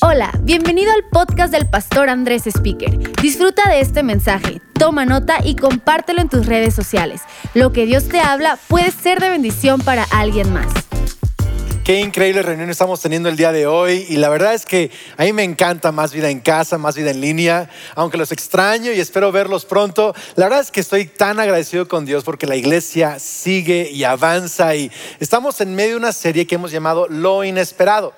Hola, bienvenido al podcast del pastor Andrés Speaker. Disfruta de este mensaje, toma nota y compártelo en tus redes sociales. Lo que Dios te habla puede ser de bendición para alguien más. Qué increíble reunión estamos teniendo el día de hoy y la verdad es que a mí me encanta más vida en casa, más vida en línea, aunque los extraño y espero verlos pronto. La verdad es que estoy tan agradecido con Dios porque la iglesia sigue y avanza y estamos en medio de una serie que hemos llamado Lo Inesperado.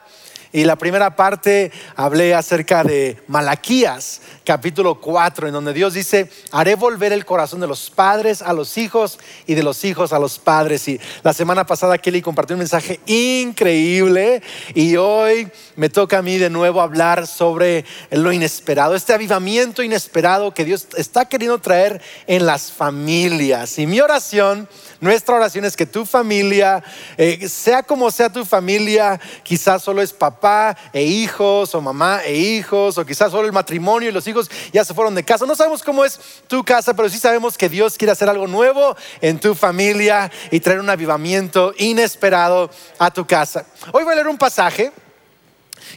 Y la primera parte hablé acerca de Malaquías, capítulo 4, en donde Dios dice, haré volver el corazón de los padres a los hijos y de los hijos a los padres. Y la semana pasada Kelly compartió un mensaje increíble y hoy me toca a mí de nuevo hablar sobre lo inesperado, este avivamiento inesperado que Dios está queriendo traer en las familias. Y mi oración nuestra oración es que tu familia, eh, sea como sea tu familia, quizás solo es papá e hijos, o mamá e hijos, o quizás solo el matrimonio y los hijos ya se fueron de casa. No sabemos cómo es tu casa, pero sí sabemos que Dios quiere hacer algo nuevo en tu familia y traer un avivamiento inesperado a tu casa. Hoy voy a leer un pasaje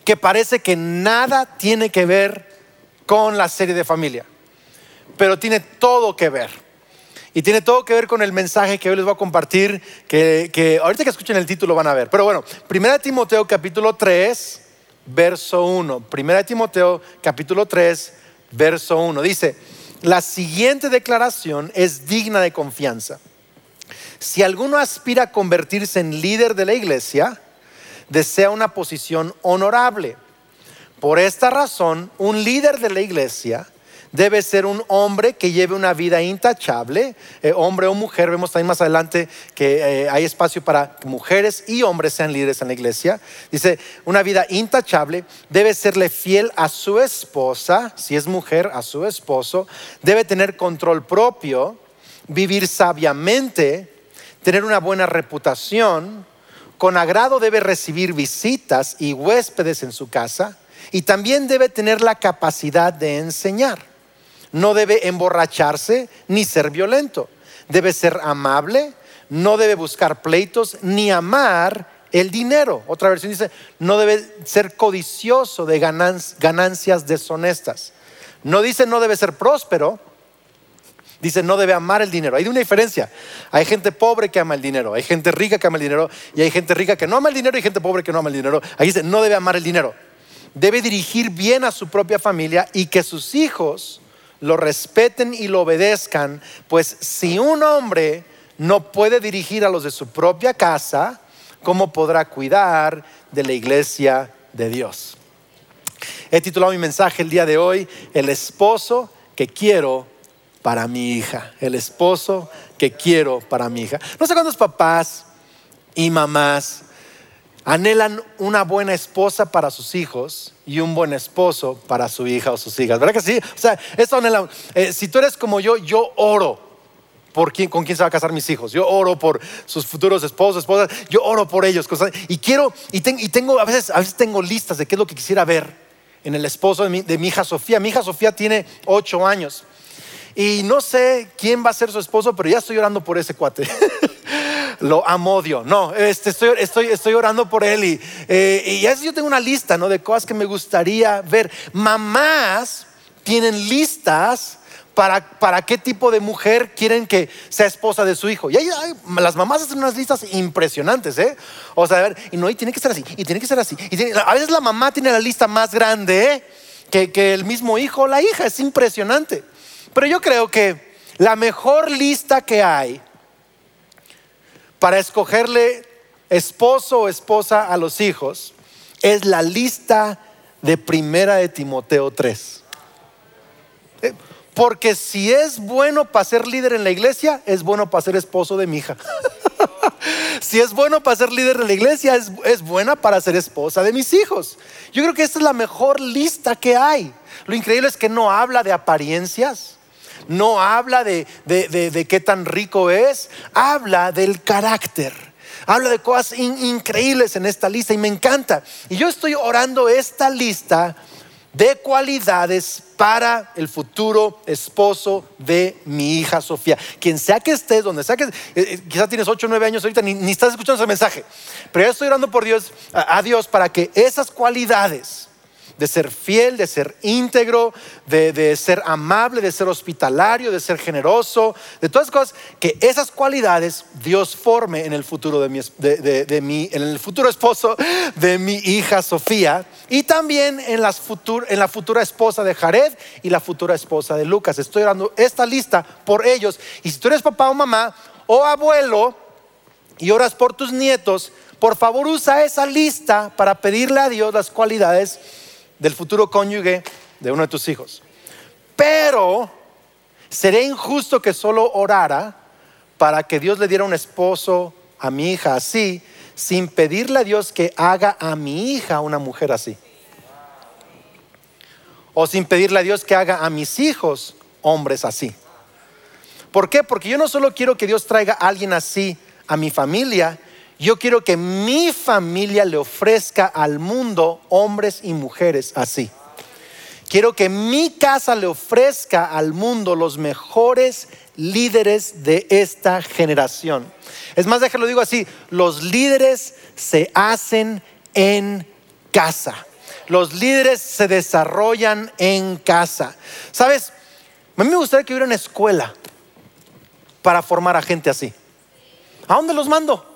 que parece que nada tiene que ver con la serie de familia, pero tiene todo que ver. Y tiene todo que ver con el mensaje que hoy les voy a compartir, que, ahorita que escuchen el título van a ver. Pero bueno, 1 Timoteo capítulo 3, verso 1. 1 Timoteo capítulo 3, verso 1. Dice, la siguiente declaración es digna de confianza. Si alguno aspira a convertirse en líder de la iglesia, desea una posición honorable. Por esta razón, un líder de la iglesia debe ser un hombre que lleve una vida intachable, eh, hombre o mujer. Vemos también más adelante que eh, hay espacio para que mujeres y hombres sean líderes en la iglesia. Dice, una vida intachable, debe serle fiel a su esposa, si es mujer, a su esposo, debe tener control propio, vivir sabiamente, tener una buena reputación, con agrado debe recibir visitas y huéspedes en su casa y también debe tener la capacidad de enseñar no debe emborracharse ni ser violento. Debe ser amable, no debe buscar pleitos ni amar el dinero. Otra versión dice, no debe ser codicioso de ganancias deshonestas. No dice no debe ser próspero, dice no debe amar el dinero. Hay una diferencia. Hay gente pobre que ama el dinero, hay gente rica que ama el dinero y hay gente rica que no ama el dinero y gente pobre que no ama el dinero. Ahí dice no debe amar el dinero. Debe dirigir bien a su propia familia y que sus hijos lo respeten y lo obedezcan, pues si un hombre no puede dirigir a los de su propia casa, ¿cómo podrá cuidar de la iglesia de Dios? He titulado mi mensaje el día de hoy, El esposo que quiero para mi hija. El esposo que quiero para mi hija. No sé cuántos papás y mamás anhelan una buena esposa para sus hijos y un buen esposo para su hija o sus hijas. ¿Verdad que sí? O sea, esto anhelan. Eh, si tú eres como yo, yo oro por quién, con quién se va a casar mis hijos. Yo oro por sus futuros esposos, esposas. Yo oro por ellos. Cosas, y quiero, y, tengo, a veces, a veces tengo listas de qué es lo que quisiera ver en el esposo de mi, de mi hija Sofía. Mi hija Sofía tiene ocho años. Y no sé quién va a ser su esposo, pero ya estoy orando por ese cuate. lo amodio. No, este, estoy, estoy, orando por él y, eh, y yo tengo una lista ¿no? de cosas que me gustaría ver. Mamás tienen listas para, para, qué tipo de mujer quieren que sea esposa de su hijo. Y hay, las mamás hacen unas listas impresionantes, ¿eh? O sea, y no, y tiene que ser así, y tiene que ser así. Y a veces la mamá tiene la lista más grande ¿eh? que, que el mismo hijo o la hija, es impresionante. Pero yo creo que la mejor lista que hay para escogerle esposo o esposa a los hijos es la lista de primera de Timoteo 3. Eh, porque si es bueno para ser líder en la iglesia, es bueno para ser esposo de mi hija. si es bueno para ser líder en la iglesia, es, es, buena para ser esposa de mis hijos. Yo creo que esta es la mejor lista que hay. Lo increíble es que no habla de apariencias no habla de, qué tan rico es, habla del carácter. Habla de cosas increíbles en esta lista y me encanta. Y yo estoy orando esta lista de cualidades para el futuro esposo de mi hija Sofía. Quien sea que estés, donde sea que eh, eh, quizás tienes 8 o 9 años ahorita, ni, estás escuchando ese mensaje, pero yo estoy orando por Dios, a Dios, para que esas cualidades de ser fiel, de ser íntegro, de, ser amable, de ser hospitalario, de ser generoso, de todas las cosas, que esas cualidades Dios forme en el futuro de mi, de, mi en el futuro esposo de mi hija Sofía y también en, las en la futura esposa de Jared y la futura esposa de Lucas. Estoy dando esta lista por ellos y si tú eres papá o mamá o abuelo y oras por tus nietos, por favor usa esa lista para pedirle a Dios las cualidades del futuro cónyuge de uno de tus hijos. Pero sería injusto que solo orara para que Dios le diera un esposo a mi hija así, sin pedirle a Dios que haga a mi hija una mujer así. O sin pedirle a Dios que haga a mis hijos hombres así. ¿Por qué? Porque yo no solo quiero que Dios traiga a alguien así a mi familia, yo quiero que mi familia le ofrezca al mundo hombres y mujeres así. Quiero que mi casa le ofrezca al mundo los mejores líderes de esta generación. Es más, déjalo digo así, los líderes se hacen en casa. Los líderes se desarrollan en casa. ¿Sabes? A mí me gustaría que hubiera una escuela para formar a gente así. ¿A dónde los mando?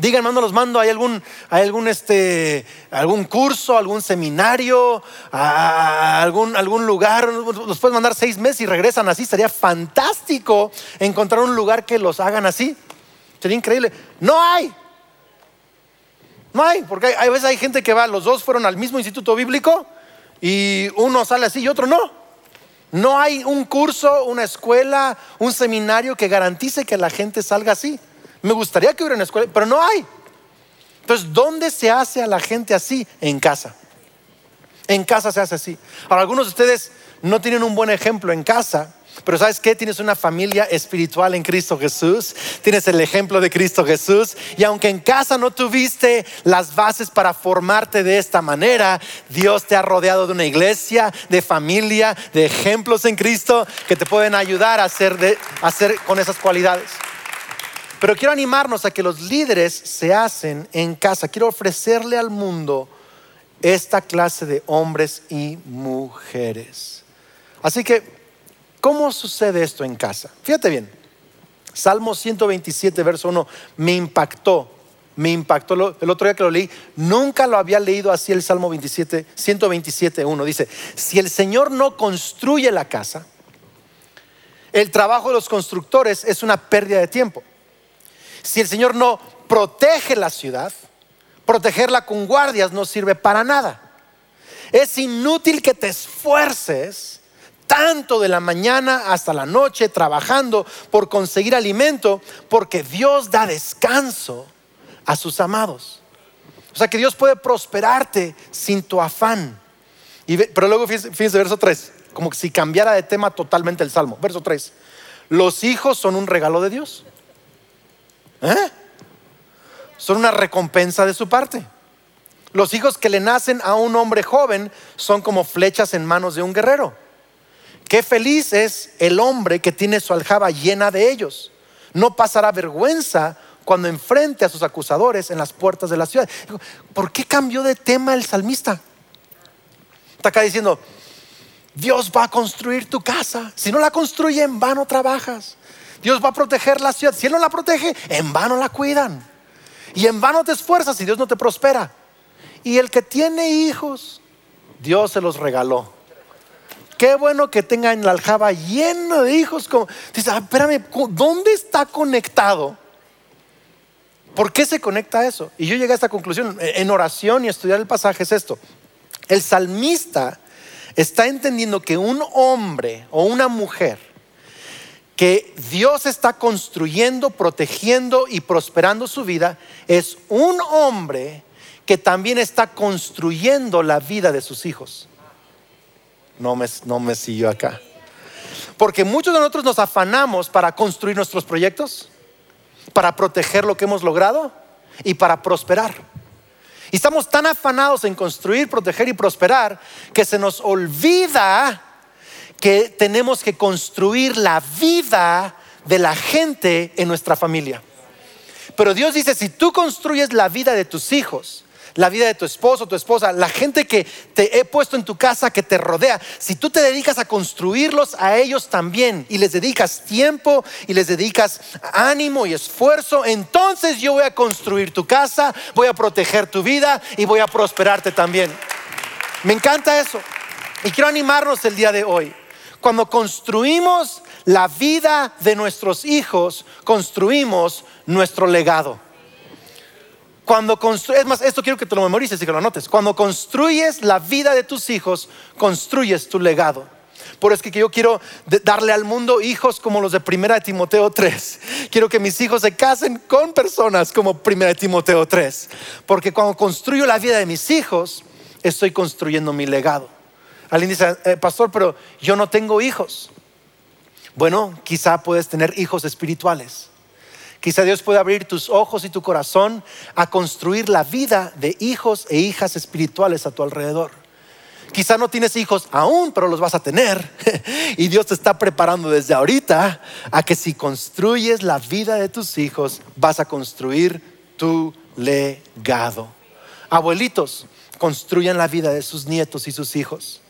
Digan, mando los mando. ¿Hay algún, hay algún, este, algún curso, algún seminario, algún, algún lugar? Los puedes mandar seis meses y regresan así. Sería fantástico encontrar un lugar que los hagan así. Sería increíble. No hay. No hay, porque hay, veces hay gente que va, los dos fueron al mismo instituto bíblico y uno sale así y otro no. No hay un curso, una escuela, un seminario que garantice que la gente salga así. Me gustaría que hubiera una escuela, pero no hay. Entonces, ¿dónde se hace a la gente así? En casa. En casa se hace así. Ahora, algunos de ustedes no tienen un buen ejemplo en casa, pero ¿sabes qué? Tienes una familia espiritual en Cristo Jesús, tienes el ejemplo de Cristo Jesús, y aunque en casa no tuviste las bases para formarte de esta manera, Dios te ha rodeado de una iglesia, de familia, de ejemplos en Cristo que te pueden ayudar a hacer, de, a hacer con esas cualidades. Pero quiero animarnos a que los líderes se hacen en casa. Quiero ofrecerle al mundo esta clase de hombres y mujeres. Así que, ¿cómo sucede esto en casa? Fíjate bien. Salmo 127, verso 1, me impactó. Me impactó el otro día que lo leí. Nunca lo había leído así el Salmo 27, 127, 1. Dice, si el Señor no construye la casa, el trabajo de los constructores es una pérdida de tiempo. Si el Señor no protege la ciudad, protegerla con guardias no sirve para nada. Es inútil que te esfuerces tanto de la mañana hasta la noche trabajando por conseguir alimento, porque Dios da descanso a sus amados. O sea que Dios puede prosperarte sin tu afán. pero luego fíjense, verso 3, como si cambiara de tema totalmente el salmo. Verso 3. Los hijos son un regalo de Dios. ¿Eh? Son una recompensa de su parte. Los hijos que le nacen a un hombre joven son como flechas en manos de un guerrero. Qué feliz es el hombre que tiene su aljaba llena de ellos. No pasará vergüenza cuando enfrente a sus acusadores en las puertas de la ciudad. ¿Por qué cambió de tema el salmista? Está acá diciendo, Dios va a construir tu casa. Si no la construye, en vano trabajas. Dios va a proteger la ciudad. Si Él no la protege, en vano la cuidan. Y en vano te esfuerzas si Dios no te prospera. Y el que tiene hijos, Dios se los regaló. Qué bueno que tengan la aljaba llena de hijos. Como, dice, ah, espérame, ¿dónde está conectado? ¿Por qué se conecta eso? Y yo llegué a esta conclusión en oración y estudiar el pasaje es esto. El salmista está entendiendo que un hombre o una mujer que Dios está construyendo, protegiendo y prosperando su vida, es un hombre que también está construyendo la vida de sus hijos. No me, no me siguió acá. Porque muchos de nosotros nos afanamos para construir nuestros proyectos, para proteger lo que hemos logrado y para prosperar. Y estamos tan afanados en construir, proteger y prosperar que se nos olvida que tenemos que construir la vida de la gente en nuestra familia. Pero Dios dice, si tú construyes la vida de tus hijos, la vida de tu esposo, tu esposa, la gente que te he puesto en tu casa, que te rodea, si tú te dedicas a construirlos a ellos también y les dedicas tiempo y les dedicas ánimo y esfuerzo, entonces yo voy a construir tu casa, voy a proteger tu vida y voy a prosperarte también. Me encanta eso. Y quiero animarnos el día de hoy. Cuando construimos la vida de nuestros hijos, construimos nuestro legado. Cuando es más, esto quiero que te lo memorices y que lo anotes. Cuando construyes la vida de tus hijos, construyes tu legado. Por eso es que yo quiero darle al mundo hijos como los de Primera de Timoteo 3. Quiero que mis hijos se casen con personas como Primera de Timoteo 3. Porque cuando construyo la vida de mis hijos, estoy construyendo mi legado. Alguien dice, eh, pastor, pero yo no tengo hijos. Bueno, quizá puedes tener hijos espirituales. Quizá Dios puede abrir tus ojos y tu corazón a construir la vida de hijos e hijas espirituales a tu alrededor. Quizá no tienes hijos aún, pero los vas a tener. Y Dios te está preparando desde ahorita a que si construyes la vida de tus hijos, vas a construir tu legado. Abuelitos, construyan la vida de sus nietos y sus hijos.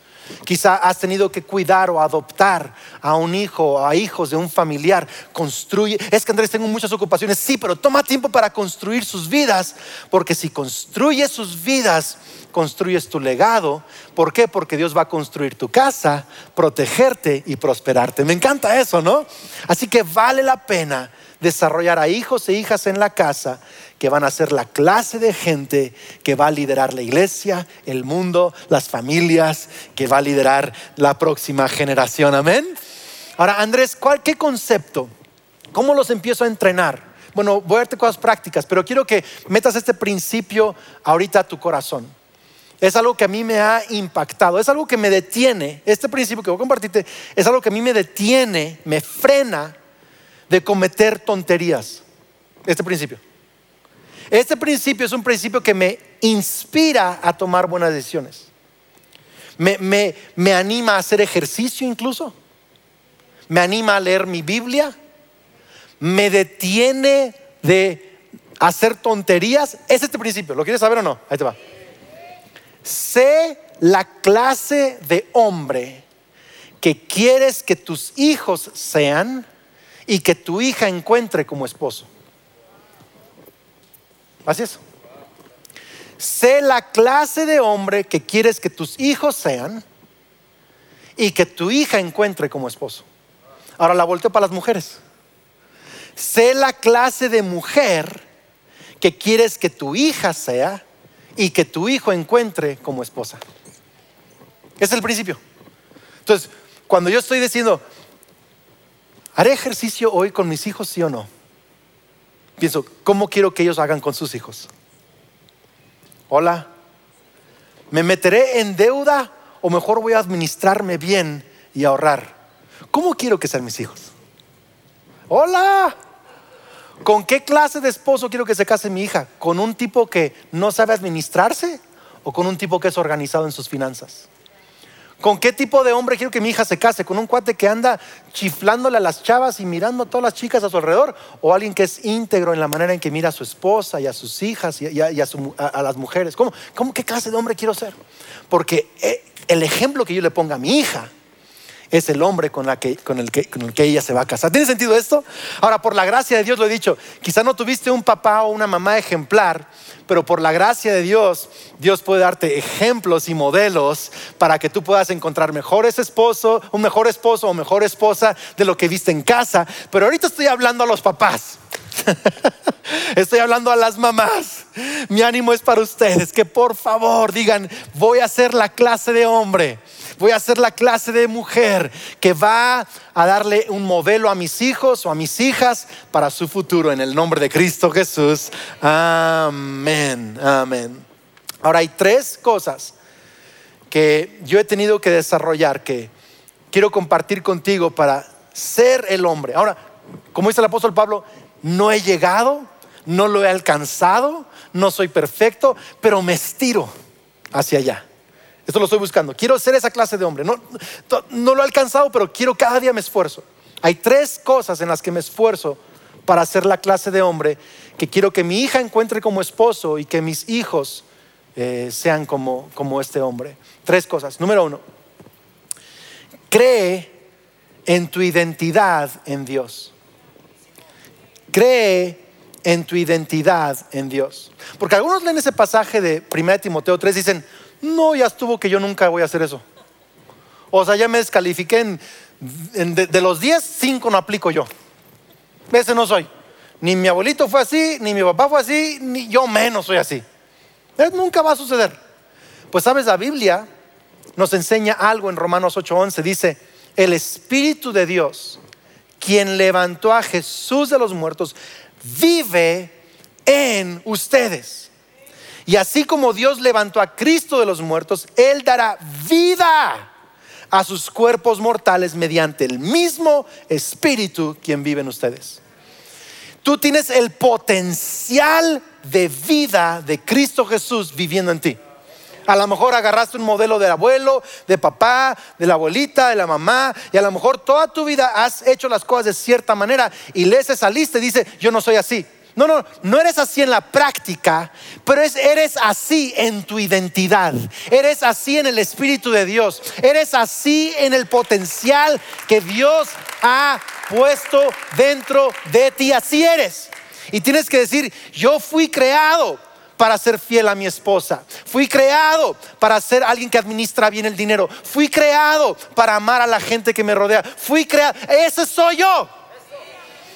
Quizá has tenido que cuidar o adoptar a un hijo o a hijos de un familiar. Construye. Es que Andrés, tengo muchas ocupaciones. Sí, pero toma tiempo para construir sus vidas. Porque si construyes sus vidas, construyes tu legado. ¿Por qué? Porque Dios va a construir tu casa, protegerte y prosperarte. Me encanta eso, ¿no? Así que vale la pena desarrollar a hijos e hijas en la casa que van a ser la clase de gente que va a liderar la iglesia, el mundo, las familias, que va a liderar la próxima generación. Amén. Ahora, Andrés, ¿cuál, ¿qué concepto? ¿Cómo los empiezo a entrenar? Bueno, voy a darte cosas prácticas, pero quiero que metas este principio ahorita a tu corazón. Es algo que a mí me ha impactado, es algo que me detiene. Este principio que voy a compartirte es algo que a mí me detiene, me frena de cometer tonterías. Este principio. Este principio es un principio que me inspira a tomar buenas decisiones. Me, anima a hacer ejercicio incluso. Me anima a leer mi Biblia. Me detiene de hacer tonterías. Es este principio. ¿Lo quieres saber o no? Ahí te va. Sé la clase de hombre que quieres que tus hijos sean y que tu hija encuentre como esposo. Así es. Sé la clase de hombre que quieres que tus hijos sean y que tu hija encuentre como esposo. Ahora la volteo para las mujeres. Sé la clase de mujer que quieres que tu hija sea y que tu hijo encuentre como esposa. Es el principio. Entonces, cuando yo estoy diciendo, ¿haré ejercicio hoy con mis hijos, sí o no? Pienso, ¿cómo quiero que ellos hagan con sus hijos? Hola, ¿me meteré en deuda o mejor voy a administrarme bien y ahorrar? ¿Cómo quiero que sean mis hijos? Hola, ¿con qué clase de esposo quiero que se case mi hija? ¿Con un tipo que no sabe administrarse o con un tipo que es organizado en sus finanzas? ¿Con qué tipo de hombre quiero que mi hija se case? ¿Con un cuate que anda chiflándole a las chavas y mirando a todas las chicas a su alrededor? ¿O alguien que es íntegro en la manera en que mira a su esposa y a sus hijas y a, las mujeres? ¿Cómo, ¿Cómo, qué clase de hombre quiero ser? Porque eh, el ejemplo que yo le ponga a mi hija es el hombre con, el que, con el que ella se va a casar. ¿Tiene sentido esto? Ahora, por la gracia de Dios lo he dicho, quizá no tuviste un papá o una mamá ejemplar, pero por la gracia de Dios, Dios puede darte ejemplos y modelos para que tú puedas encontrar mejores esposo, un mejor esposo o mejor esposa de lo que viste en casa. Pero ahorita estoy hablando a los papás. Estoy hablando a las mamás. Mi ánimo es para ustedes que por favor digan, voy a ser la clase de hombre voy a ser la clase de mujer que va a darle un modelo a mis hijos o a mis hijas para su futuro en el nombre de Cristo Jesús. Amén, amén. Ahora hay tres cosas que yo he tenido que desarrollar que quiero compartir contigo para ser el hombre. Ahora, como dice el apóstol Pablo, no he llegado, no lo he alcanzado, no soy perfecto, pero me estiro hacia allá. Esto lo estoy buscando. Quiero ser esa clase de hombre. No, lo he alcanzado, pero quiero cada día me esfuerzo. Hay tres cosas en las que me esfuerzo para ser la clase de hombre que quiero que mi hija encuentre como esposo y que mis hijos eh, sean como, como este hombre. Tres cosas. Número uno, cree en tu identidad en Dios. Cree en tu identidad en Dios. Porque algunos leen ese pasaje de 1 Timoteo 3 y dicen, no, ya estuvo que yo nunca voy a hacer eso. O sea, ya me descalifiqué en, de, los 10, 5 no aplico yo. Ese no soy. Ni mi abuelito fue así, ni mi papá fue así, ni yo menos soy así. Eso nunca va a suceder. Pues sabes, la Biblia nos enseña algo en Romanos 8:11. Dice, el Espíritu de Dios, quien levantó a Jesús de los muertos, vive en ustedes. Y así como Dios levantó a Cristo de los muertos, Él dará vida a sus cuerpos mortales mediante el mismo Espíritu quien vive en ustedes. Tú tienes el potencial de vida de Cristo Jesús viviendo en ti. A lo mejor agarraste un modelo del abuelo, de papá, de la abuelita, de la mamá, y a lo mejor toda tu vida has hecho las cosas de cierta manera y lees esa lista y dice, yo no soy así. No, no, no eres así en la práctica, pero eres así en tu identidad. Eres así en el Espíritu de Dios. Eres así en el potencial que Dios ha puesto dentro de ti. Así eres. Y tienes que decir, yo fui creado para ser fiel a mi esposa. Fui creado para ser alguien que administra bien el dinero. Fui creado para amar a la gente que me rodea. Fui creado. Ese soy yo.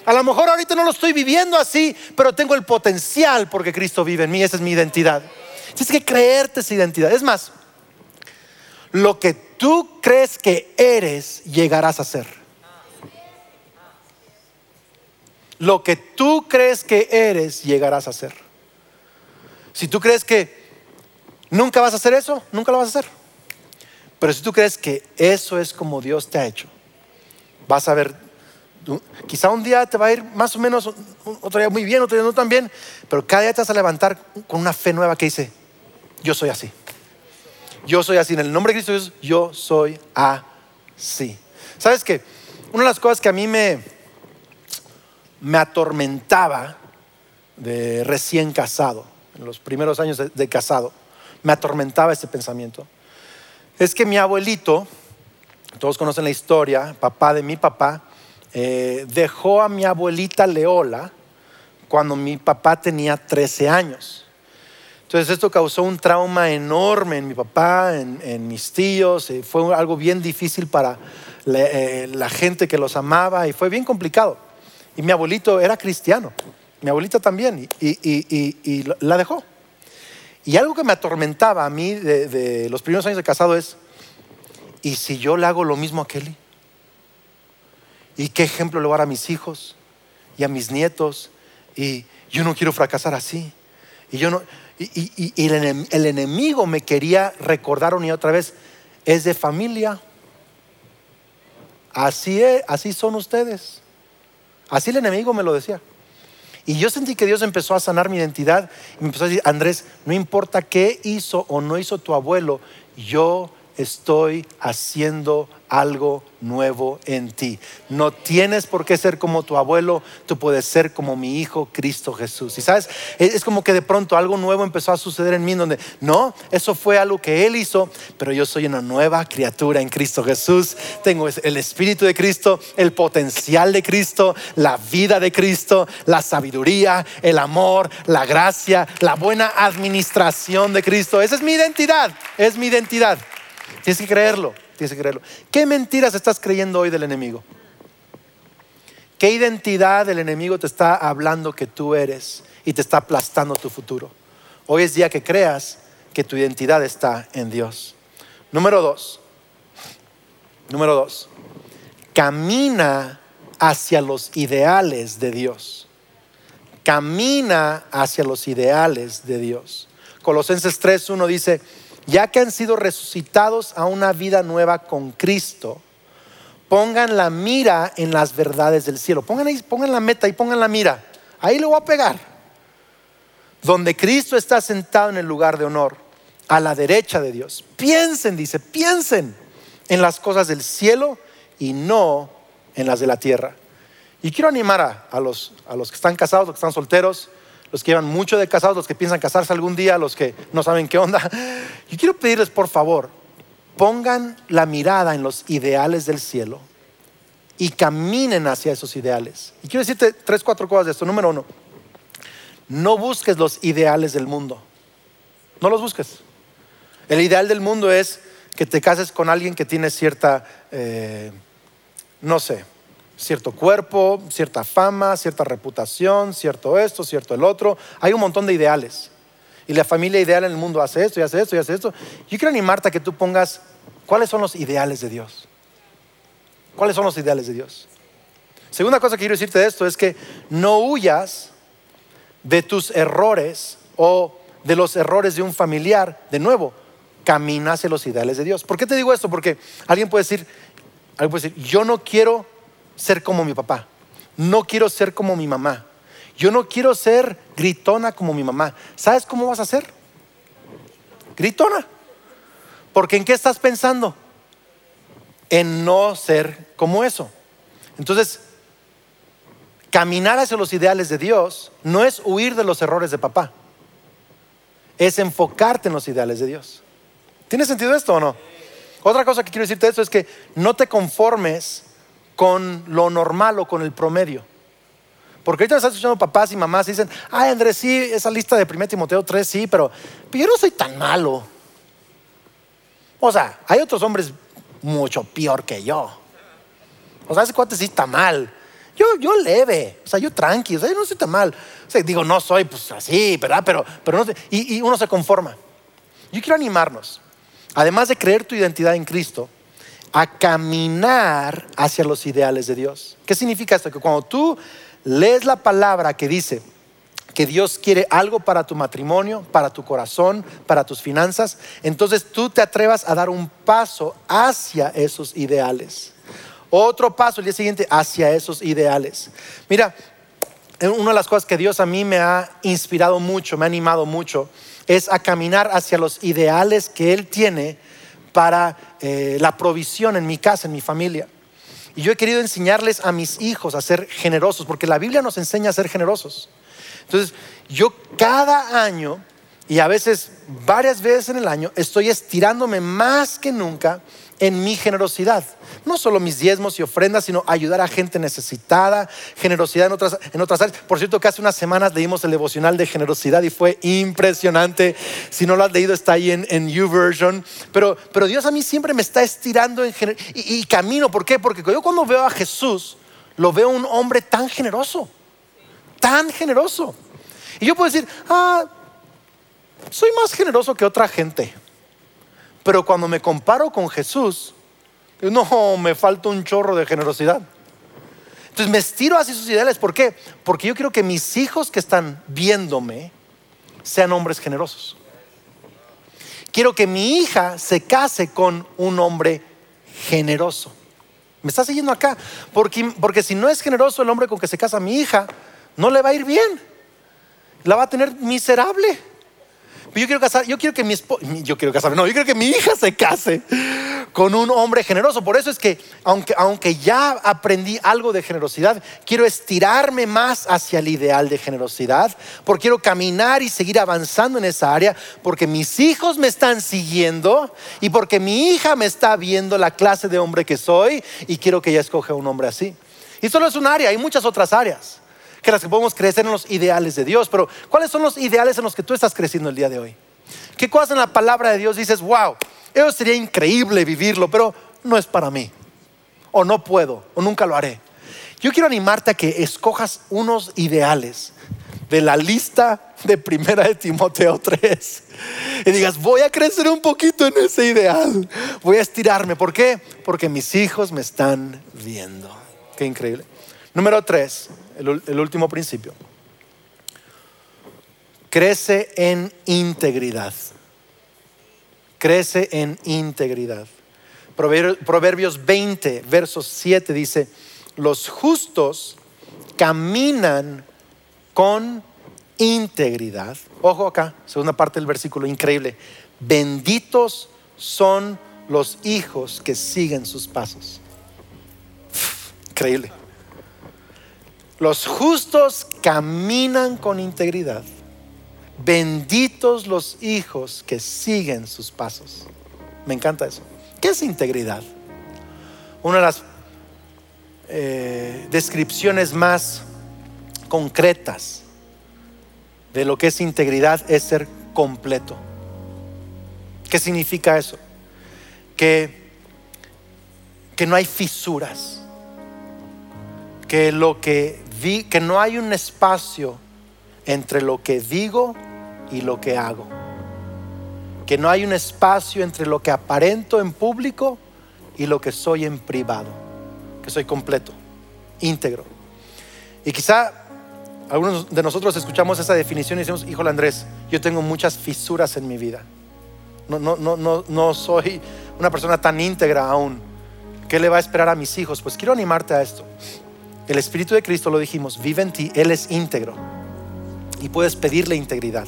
A lo mejor ahorita no lo estoy viviendo así, pero tengo el potencial porque Cristo vive en mí. Esa es mi identidad. Tienes que creerte esa identidad. Es más, lo que tú crees que eres, llegarás a ser. Lo que tú crees que eres, llegarás a ser. Si tú crees que nunca vas a hacer eso, nunca lo vas a hacer. Pero si tú crees que eso es como Dios te ha hecho, vas a ver Quizá un día te va a ir más o menos, otro día muy bien, otro día no tan bien, pero cada día te vas a levantar con una fe nueva que dice, yo soy así. Yo soy así. En el nombre de Cristo Jesús, yo soy así. ¿Sabes qué? Una de las cosas que a mí me, me atormentaba de recién casado, en los primeros años de, de casado, me atormentaba ese pensamiento, es que mi abuelito, todos conocen la historia, papá de mi papá, eh, dejó a mi abuelita Leola cuando mi papá tenía 13 años. Entonces esto causó un trauma enorme en mi papá, en, mis tíos, eh, fue algo bien difícil para eh, la, gente que los amaba y fue bien complicado. Y mi abuelito era cristiano, mi abuelita también, y, la dejó. Y algo que me atormentaba a mí de, de, los primeros años de casado es, ¿y si yo le hago lo mismo a Kelly? ¿Y qué ejemplo le voy a dar a mis hijos y a mis nietos? Y yo no quiero fracasar así. Y, yo no, y, el, enemigo me quería recordar una y otra vez, es de familia. Así es, así son ustedes. Así el enemigo me lo decía. Y yo sentí que Dios empezó a sanar mi identidad y me empezó a decir, Andrés, no importa qué hizo o no hizo tu abuelo, yo estoy haciendo algo nuevo en ti. No tienes por qué ser como tu abuelo, tú puedes ser como mi hijo Cristo Jesús. Y sabes, es como que de pronto algo nuevo empezó a suceder en mí, donde no, eso fue algo que Él hizo, pero yo soy una nueva criatura en Cristo Jesús. Tengo el Espíritu de Cristo, el potencial de Cristo, la vida de Cristo, la sabiduría, el amor, la gracia, la buena administración de Cristo. Esa es mi identidad, es mi identidad. Tienes que creerlo, tienes que creerlo. ¿Qué mentiras estás creyendo hoy del enemigo? ¿Qué identidad del enemigo te está hablando que tú eres y te está aplastando tu futuro? Hoy es día que creas que tu identidad está en Dios. Número dos, número dos, camina hacia los ideales de Dios. Camina hacia los ideales de Dios. Colosenses 3.1 dice, ya que han sido resucitados a una vida nueva con Cristo, pongan la mira en las verdades del cielo. Pongan, ahí, pongan la meta y pongan la mira. Ahí lo voy a pegar. donde Cristo está sentado en el lugar de honor, a la derecha de Dios. Piensen, dice, piensen en las cosas del cielo y no en las de la tierra. Y quiero animar a, los, que están casados, los que están solteros, los que llevan mucho de casados, los que piensan casarse algún día, los que no saben qué onda. Yo quiero pedirles, por favor, pongan la mirada en los ideales del cielo y caminen hacia esos ideales. Y quiero decirte tres, cuatro cosas de esto. Número uno, no busques los ideales del mundo. No los busques. El ideal del mundo es que te cases con alguien que tiene cierta, eh, no sé, cierto cuerpo, cierta fama, cierta reputación, cierto esto, cierto el otro. Hay un montón de ideales. Y la familia ideal en el mundo hace esto y hace esto y hace esto. Yo quiero animarte a que tú pongas cuáles son los ideales de Dios. ¿Cuáles son los ideales de Dios? Segunda cosa que quiero decirte de esto es que no huyas de tus errores o de los errores de un familiar. De nuevo, camina hacia los ideales de Dios. ¿Por qué te digo esto? Porque alguien puede decir, alguien puede decir, yo no quiero ser como mi papá, no quiero ser como mi mamá, yo no quiero ser gritona como mi mamá. ¿Sabes cómo vas a ser? Gritona. Porque ¿en qué estás pensando? En no ser como eso. Entonces, caminar hacia los ideales de Dios no es huir de los errores de papá, es enfocarte en los ideales de Dios. ¿Tiene sentido esto o no? Otra cosa que quiero decirte de esto es que no te conformes con lo normal o con el promedio. Porque ahorita estás escuchando papás y mamás y dicen, ay Andrés, sí, esa lista de 1 Timoteo 3, sí, pero, yo no soy tan malo. O sea, hay otros hombres mucho peor que yo. O sea, ese cuate sí está mal. Yo, yo leve, o sea, yo tranqui, o sea, yo no soy tan mal. O sea, digo, no soy pues así, ¿verdad? Pero, pero no sé. y, y uno se conforma. Yo quiero animarnos, además de creer tu identidad en Cristo, a caminar hacia los ideales de Dios. ¿Qué significa esto? Que cuando tú lees la palabra que dice que Dios quiere algo para tu matrimonio, para tu corazón, para tus finanzas, entonces tú te atrevas a dar un paso hacia esos ideales. Otro paso el día siguiente hacia esos ideales. Mira, una de las cosas que Dios a mí me ha inspirado mucho, me ha animado mucho, es a caminar hacia los ideales que Él tiene para eh, la provisión en mi casa, en mi familia. Y yo he querido enseñarles a mis hijos a ser generosos, porque la Biblia nos enseña a ser generosos. Entonces, yo cada año, y a veces varias veces en el año, estoy estirándome más que nunca en mi generosidad. No solo mis diezmos y ofrendas, sino ayudar a gente necesitada, generosidad en otras, en otras áreas. Por cierto, que hace unas semanas leímos el devocional de generosidad y fue impresionante. Si no lo has leído, está ahí en, en YouVersion. Pero, pero Dios a mí siempre me está estirando en y, y camino. ¿Por qué? Porque yo cuando veo a Jesús, lo veo un hombre tan generoso. Tan generoso. Y yo puedo decir, ah, soy más generoso que otra gente. Pero cuando me comparo con Jesús, no, me falta un chorro de generosidad. Entonces me estiro hacia sus ideales. ¿Por qué? Porque yo quiero que mis hijos que están viéndome sean hombres generosos. Quiero que mi hija se case con un hombre generoso. ¿Me está siguiendo acá? Porque, porque si no es generoso el hombre con que se casa mi hija, no le va a ir bien. La va a tener miserable. Yo quiero casar, yo quiero que mi yo quiero casar, no, yo quiero que mi hija se case con un hombre generoso. Por eso es que, aunque, aunque ya aprendí algo de generosidad, quiero estirarme más hacia el ideal de generosidad, porque quiero caminar y seguir avanzando en esa área, porque mis hijos me están siguiendo y porque mi hija me está viendo la clase de hombre que soy y quiero que ella escoja un hombre así. Y solo es un área, hay muchas otras áreas que las que podemos crecer en los ideales de Dios. Pero, ¿cuáles son los ideales en los que tú estás creciendo el día de hoy? ¿Qué cosas en la palabra de Dios dices, wow, eso sería increíble vivirlo, pero no es para mí? O no puedo, o nunca lo haré. Yo quiero animarte a que escojas unos ideales de la lista de primera de Timoteo 3 y digas, voy a crecer un poquito en ese ideal, voy a estirarme. ¿Por qué? Porque mis hijos me están viendo. Qué increíble. Número 3, el, último principio. Crece en integridad. Crece en integridad. Proverbios 20, versos 7 dice, los justos caminan con integridad. Ojo acá, segunda parte del versículo, increíble. Benditos son los hijos que siguen sus pasos. Increíble. Los justos caminan con integridad. Benditos los hijos que siguen sus pasos. Me encanta eso. ¿Qué es integridad? Una de las eh, descripciones más concretas de lo que es integridad es ser completo. ¿Qué significa eso? Que, que no hay fisuras, que lo que vi, que no hay un espacio entre lo que digo y lo que hago, que no hay un espacio entre lo que aparento en público y lo que soy en privado, que soy completo, íntegro. Y quizá algunos de nosotros escuchamos esa definición y decimos, híjole Andrés, yo tengo muchas fisuras en mi vida. No, no, no, no, no soy una persona tan íntegra aún. ¿Qué le va a esperar a mis hijos? Pues quiero animarte a esto. El Espíritu de Cristo, lo dijimos, vive en ti, Él es íntegro. Y puedes pedirle integridad.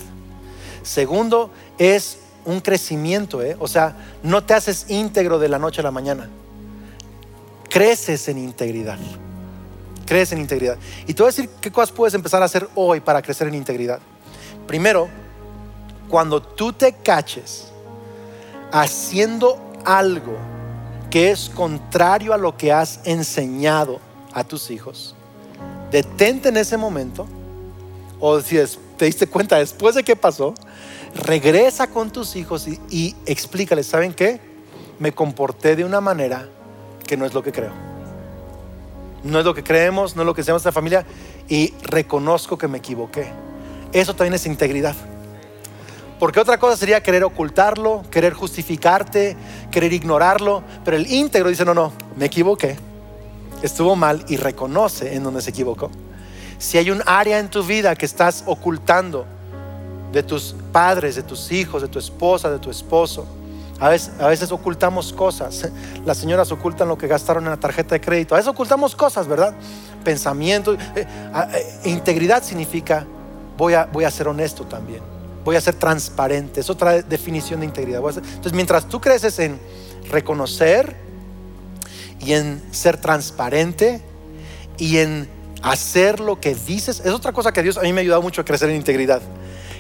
Segundo, es un crecimiento, ¿eh? o sea, no te haces íntegro de la noche a la mañana. Creces en integridad. Creces en integridad. Y te voy a decir qué cosas puedes empezar a hacer hoy para crecer en integridad. Primero, cuando tú te caches haciendo algo que es contrario a lo que has enseñado a tus hijos, detente en ese momento, o si te diste cuenta después de qué pasó, regresa con tus hijos y, y explícales, ¿saben qué? Me comporté de una manera que no es lo que creo. No es lo que creemos, no es lo que en la familia y reconozco que me equivoqué. Eso también es integridad. Porque otra cosa sería querer ocultarlo, querer justificarte, querer ignorarlo. Pero el íntegro dice, no, no, me equivoqué. Estuvo mal y reconoce en donde se equivocó. Si hay un área en tu vida que estás ocultando de tus padres, de tus hijos, de tu esposa, de tu esposo, a veces, ocultamos cosas. Las señoras ocultan lo que gastaron en la tarjeta de crédito. A veces ocultamos cosas, ¿verdad? Pensamientos. Eh, eh, integridad significa voy a, voy a ser honesto también voy a ser transparente. Es otra definición de integridad. Entonces, mientras tú creces en reconocer y en ser transparente y en hacer lo que dices, es otra cosa que Dios a mí me ha ayudado mucho a crecer en integridad.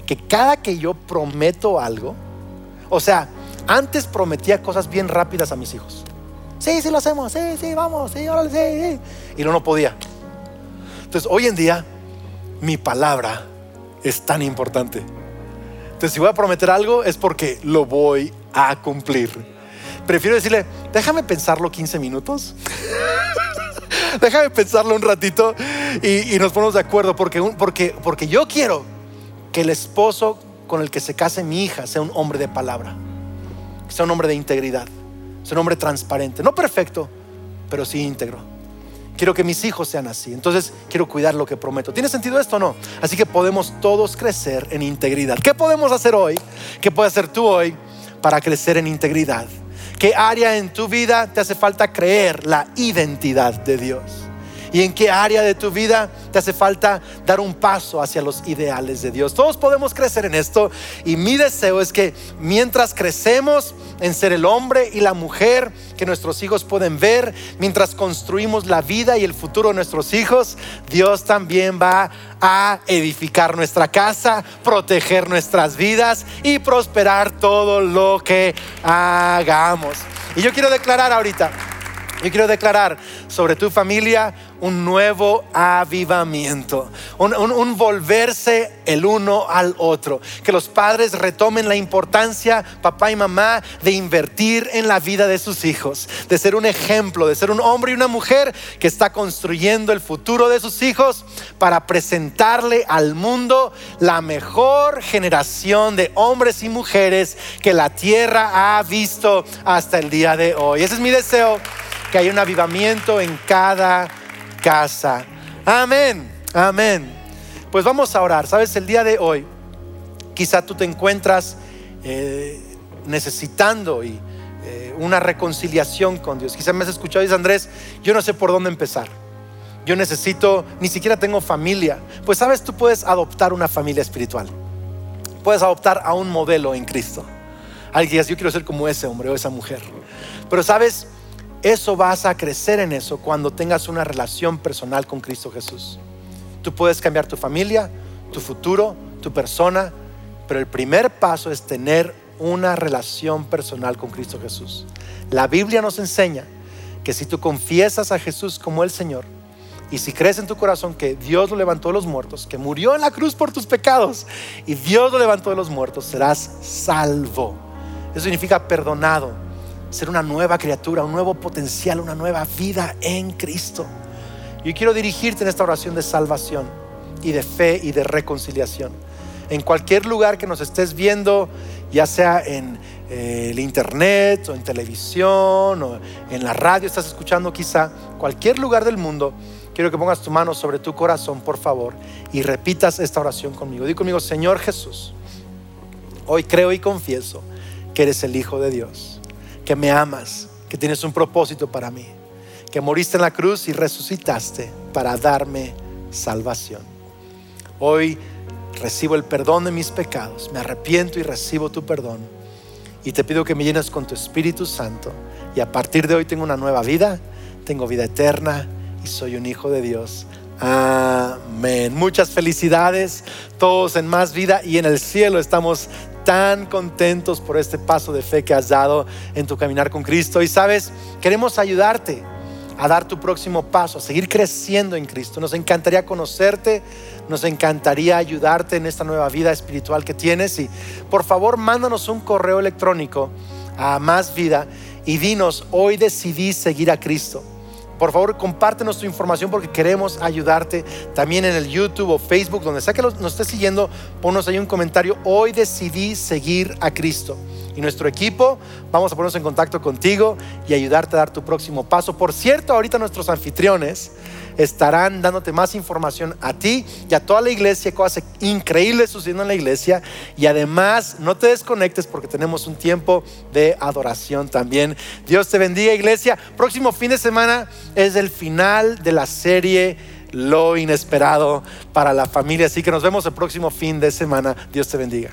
Que cada que yo prometo algo, o sea, antes prometía cosas bien rápidas a mis hijos. Sí, sí lo hacemos, sí, sí, vamos, sí, órale, sí, sí. Y no, no podía. Entonces, hoy en día, mi palabra es tan importante. Entonces, si voy a prometer algo es porque lo voy a cumplir. Prefiero decirle, déjame pensarlo 15 minutos. déjame pensarlo un ratito y, nos ponemos de acuerdo porque, porque, porque yo quiero que el esposo con el que se case mi hija sea un hombre de palabra, sea un hombre de integridad, sea un hombre transparente, no perfecto, pero sí íntegro. Quiero que mis hijos sean así. Entonces quiero cuidar lo que prometo. ¿Tiene sentido esto o no? Así que podemos todos crecer en integridad. ¿Qué podemos hacer hoy? ¿Qué puedes hacer tú hoy para crecer en integridad? ¿Qué área en tu vida te hace falta creer la identidad de Dios? Y en qué área de tu vida te hace falta dar un paso hacia los ideales de Dios. Todos podemos crecer en esto y mi deseo es que mientras crecemos en ser el hombre y la mujer que nuestros hijos pueden ver, mientras construimos la vida y el futuro de nuestros hijos, Dios también va a edificar nuestra casa, proteger nuestras vidas y prosperar todo lo que hagamos. Y yo quiero declarar ahorita, yo quiero declarar sobre tu familia un nuevo avivamiento, un, volverse el uno al otro. Que los padres retomen la importancia, papá y mamá, de invertir en la vida de sus hijos, de ser un ejemplo, de ser un hombre y una mujer que está construyendo el futuro de sus hijos para presentarle al mundo la mejor generación de hombres y mujeres que la tierra ha visto hasta el día de hoy. Ese es mi deseo, que haya un avivamiento en cada casa. Amén, amén. Pues vamos a orar. Sabes, el día de hoy, quizá tú te encuentras eh, necesitando y, eh, una reconciliación con Dios. Quizá me has escuchado y dices, Andrés, yo no sé por dónde empezar. yo necesito, ni siquiera tengo familia. Pues sabes, tú puedes adoptar una familia espiritual. Puedes adoptar a un modelo en Cristo. Alguien digas, yo quiero ser como ese hombre o esa mujer. Pero sabes, eso vas a crecer en eso cuando tengas una relación personal con Cristo Jesús. Tú puedes cambiar tu familia, tu futuro, tu persona, pero el primer paso es tener una relación personal con Cristo Jesús. La Biblia nos enseña que si tú confiesas a Jesús como el Señor, y si crees en tu corazón que Dios lo levantó de los muertos, que murió en la cruz por tus pecados y Dios lo levantó de los muertos, serás salvo. Eso significa perdonado, ser una nueva criatura, un nuevo potencial, una nueva vida en Cristo. Yo quiero dirigirte en esta oración de salvación y de fe y de reconciliación. En cualquier lugar que nos estés viendo, ya sea en eh, el internet o en televisión o en la radio, estás escuchando quizá, cualquier lugar del mundo, quiero que pongas tu mano sobre tu corazón, por favor, y repitas esta oración conmigo. Di conmigo, Señor Jesús, hoy creo y confieso que eres el Hijo de Dios, que me amas, que tienes un propósito para mí, que moriste en la cruz y resucitaste para darme salvación. Hoy recibo el perdón de mis pecados, me arrepiento y recibo tu perdón. Y te pido que me llenes con tu Espíritu Santo. Y a partir de hoy tengo una nueva vida, tengo vida eterna soy un hijo de Dios. Amén. Muchas felicidades, todos en más vida y en el cielo estamos tan contentos por este paso de fe que has dado en tu caminar con Cristo. Y sabes, queremos ayudarte a dar tu próximo paso, a seguir creciendo en Cristo. Nos encantaría conocerte, nos encantaría ayudarte en esta nueva vida espiritual que tienes. Y por favor, mándanos un correo electrónico a Más Vida y dinos, hoy decidí seguir a Cristo. Por favor, compártenos tu información porque queremos ayudarte. También en el YouTube o Facebook, donde sea que nos estés siguiendo, ponnos ahí un comentario. Hoy decidí seguir a Cristo. Y nuestro equipo, vamos a ponernos en contacto contigo y ayudarte a dar tu próximo paso. Por cierto, ahorita nuestros anfitriones estarán dándote más información a ti y a toda la iglesia, cosas increíbles sucediendo en la iglesia. Y además, no te desconectes porque tenemos un tiempo de adoración también. Dios te bendiga, iglesia. Próximo fin de semana es el final de la serie Lo Inesperado para la familia. Así que nos vemos el próximo fin de semana. Dios te bendiga.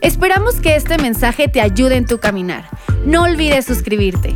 Esperamos que este mensaje te ayude en tu caminar. No olvides suscribirte.